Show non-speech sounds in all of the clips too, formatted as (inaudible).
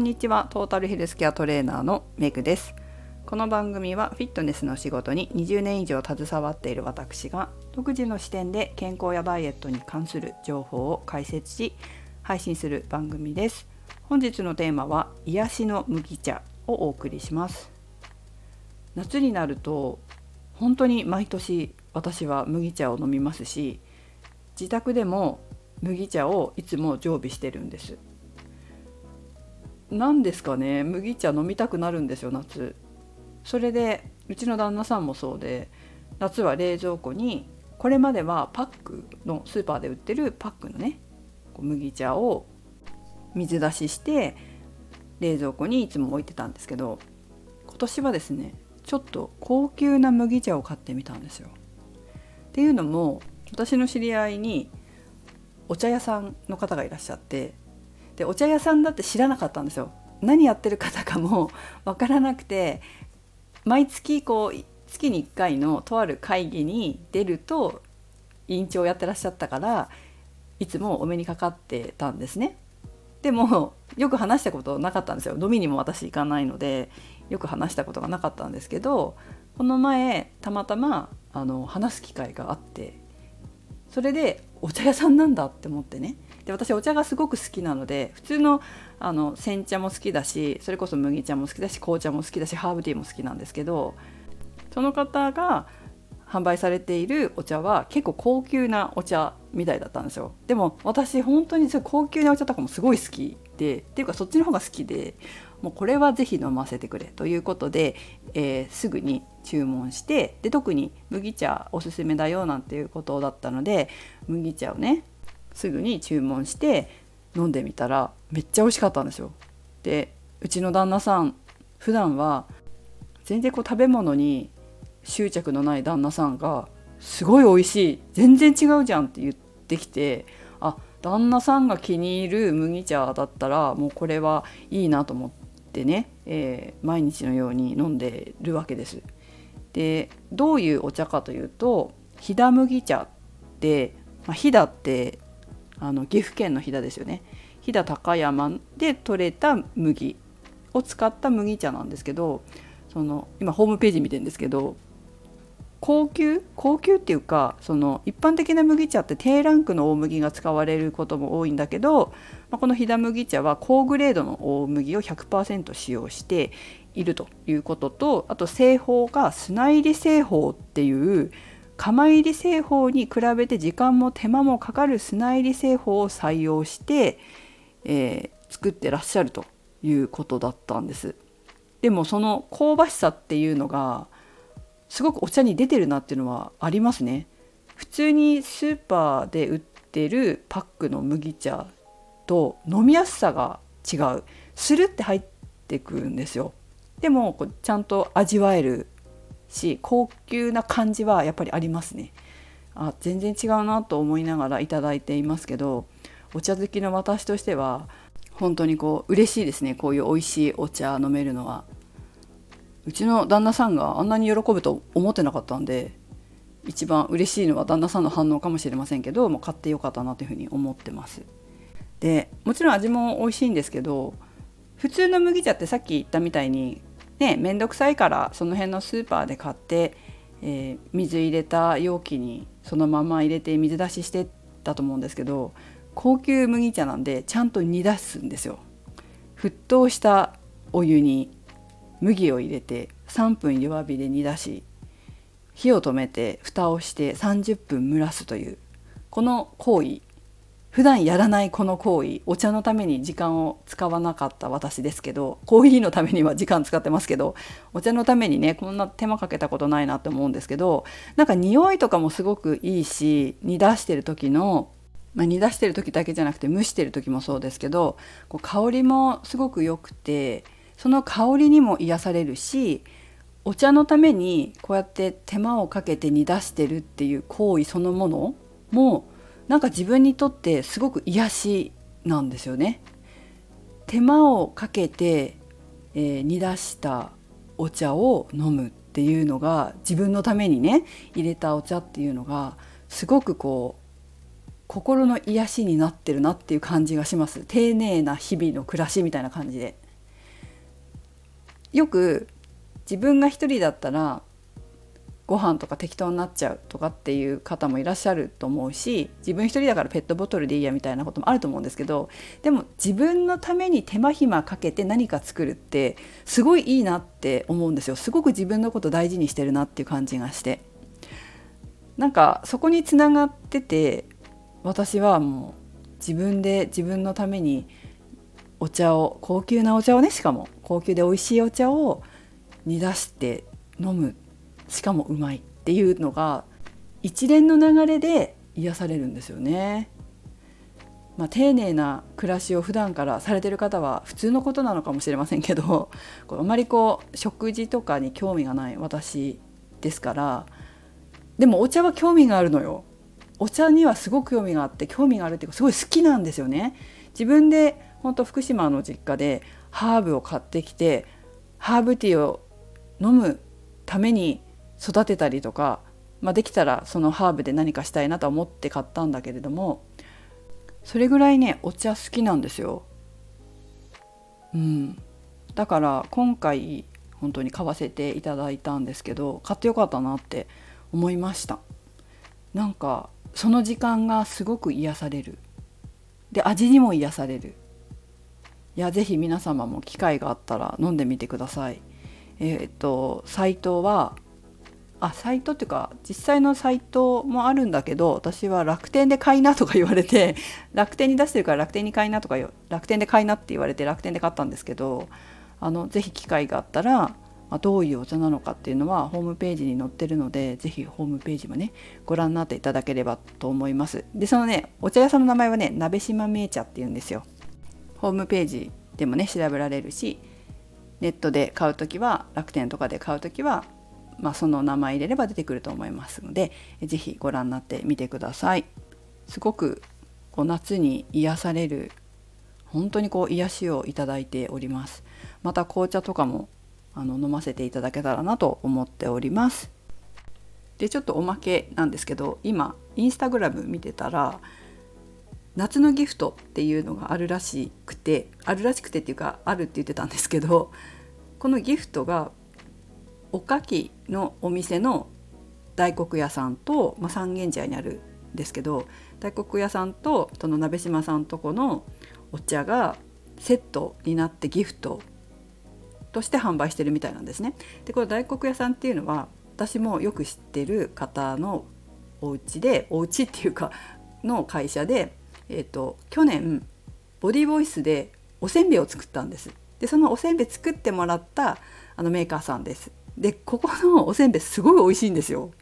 んにちは。トータルヘルスケアトレーナーのメグです。この番組はフィットネスの仕事に20年以上携わっている私が独自の視点で健康やダイエットに関する情報を解説し配信する番組です。本日のテーマは癒しの麦茶をお送りします。夏になると本当に毎年私は麦茶を飲みますし自宅でも麦茶をいつも常備してるんです。何ですかね麦茶飲みたくなるんですよ夏それでうちの旦那さんもそうで夏は冷蔵庫にこれまではパックのスーパーで売ってるパックのね麦茶を水出しして冷蔵庫にいつも置いてたんですけど今年はですねちょっと高級な麦茶を買ってみたんですよ。っていうのも私の知り合いにお茶屋さんの方がいらっしゃってでお茶屋さんだって知らなかったんですよ。何やってる方かも (laughs) 分からなくて毎月こう月に1回のとある会議に出ると委員長をやってらっしゃったからいつもお目にかかってたんですね。でもよく話したことなかったんですよ。飲みにも私行かないのでよく話したことがなかったんですけどこの前たまたまあの話す機会があってそれでお茶屋さんなんだって思ってね。で私お茶がすごく好きなので普通のあの煎茶も好きだしそれこそ麦茶も好きだし紅茶も好きだしハーブティーも好きなんですけどその方が販売されているお茶は結構高級なお茶みたいだったんですよ。でも私本当に高級なお茶とかもすごい好きでっていうかそっちの方が好きでもうこれは是非飲ませてくれということで、えー、すぐに注文してで特に麦茶おすすめだよなんていうことだったので麦茶をねすぐに注文して飲んでみたらめっちゃ美味しかったんですよ。でうちの旦那さん普段は全然こう食べ物に執着のない旦那さんがすごい美味しい全然違うじゃんって言ってきてあ旦那さんが気に入る麦茶だったらもうこれはいいなと思ってね、えー、毎日のように飲んでるわけです。でどういうお茶かというと飛騨麦茶って、まあ、飛騨ってあの岐阜県の飛騨ですよね。飛騨高山で採れた麦を使った麦茶なんですけどその今ホームページ見てるんですけど高級高級っていうかその一般的な麦茶って低ランクの大麦が使われることも多いんだけど、まあ、この飛騨麦茶は高グレードの大麦を100%使用しているということとあと製法が砂入り製法っていう釜入り製法に比べて時間も手間もかかる砂入り製法を採用して、えー、作ってらっしゃるということだったんです。でもその香ばしさっていうのがすごくお茶に出てるなっていうのはありますね。普通にスーパーで売ってるパックの麦茶と飲みやすさが違うスルって入ってくるんですよ。でもこうちゃんと味わえるし高級な感じはやっぱりありますね。あ全然違うなと思いながら頂いていますけどお茶好きの私としては本当にこう嬉しいですねこういう美味しいお茶飲めるのは。うちの旦那さんがあんなに喜ぶと思ってなかったんで一番嬉しいのは旦那さんの反応かもしれませんけどもう買ってよかったなというふうに思ってます。でもちろん味も美味しいんですけど普通の麦茶ってさっき言ったみたいにね面倒くさいからその辺のスーパーで買って、えー、水入れた容器にそのまま入れて水出ししてたと思うんですけど高級麦茶なんでちゃんと煮出すんですよ。沸騰したお湯に麦を入れて3分弱火で煮出し火を止めて蓋をして30分蒸らすというこの行為普段やらないこの行為お茶のために時間を使わなかった私ですけどコーヒーのためには時間使ってますけどお茶のためにねこんな手間かけたことないなって思うんですけどなんか匂いとかもすごくいいし煮出してる時の、まあ、煮出してる時だけじゃなくて蒸してる時もそうですけどこう香りもすごく良くてその香りにも癒されるしお茶のためにこうやって手間をかけて煮出してるっていう行為そのものもなんか自分にとってすごく癒しなんですよね。手間をかけて、えー、煮出したお茶を飲むっていうのが自分のためにね入れたお茶っていうのがすごくこう心の癒しになってるなっていう感じがします丁寧な日々の暮らしみたいな感じでよく自分が一人だったらご飯とか適当になっちゃうとかっていう方もいらっしゃると思うし自分一人だからペットボトルでいいやみたいなこともあると思うんですけどでも自分のために手間暇かけて何か作るってすごいいいなって思うんですよ。すごく自分のこと大事にしてるなっていう感じがして。なんかそこにつながってて私はもう自分で自分のためにお茶を高級なお茶をねしかも高級で美味しいお茶を煮出して飲むしかもうまいっていうのが一連の流れで癒されるんですよね。まあ、丁寧な暮らしを普段からされてる方は普通のことなのかもしれませんけど (laughs) こあまりこう食事とかに興味がない私ですからでもお茶は興味があるのよ。お茶にはすごく興味があって興味があるっていうかすごい好きなんですよね。自分で本当福島の実家でハーブを買ってきてハーブティーを飲むために育てたりとか、まあ、できたらそのハーブで何かしたいなと思って買ったんだけれどもそれぐらいねお茶好きなんですよ。うん、だから今回本当に買わせていただいたんですけど買ってよかったなって思いました。なんかその時間がすごく癒される。で味にも癒される。いやぜひ皆様も機会があったら飲んでみてください。えっ、とサイトはあサイトっていうか実際のサイトもあるんだけど私は楽天で買いなとか言われて (laughs) 楽天に出してるから楽天に買いなとか楽天で買いなって言われて楽天で買ったんですけどあのぜひ機会があったら、ま、どういうお茶なのかっていうのはホームページに載ってるのでぜひホームページもねご覧になっていただければと思います。でそのねお茶屋さんの名前はね鍋島名茶っていうんですよ。ホームページでもね調べられるしネットで買う時は楽天とかで買う時はまあ、その名前入れれば出てくると思いますので是非ご覧になってみてください。すごくこう夏に癒される本当にこう癒しをいただいております。また紅茶とかもあの飲ませていただけたらなと思っております。でちょっとおまけなんですけど今インスタグラム見てたら夏のギフトっていうのがあるらしくてあるらしくてっていうかあるって言ってたんですけどこのギフトがおかきのお店の大黒屋さんと、まあ、三軒茶屋にあるんですけど大黒屋さんとその鍋島さんとこのお茶がセットになってギフトとして販売してるみたいなんですね。でこの大黒屋さんっていうのは私もよく知ってる方のお家でお家っていうかの会社で、えーと、去年ボディボイスでおせんべいを作ったんです。でそのおせんべい作ってもらったあのメーカーさんです。でここのおせんべいすごい美味しいんですよ。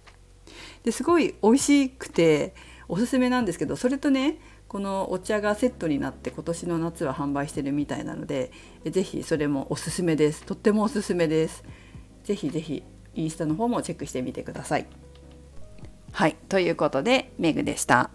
ですごい美味しくておすすめなんですけどそれとねこのお茶がセットになって今年の夏は販売してるみたいなので是非それもおすすめです。とってもおすすめです。是非是非インスタの方もチェックしてみてください。はいということでメグでした。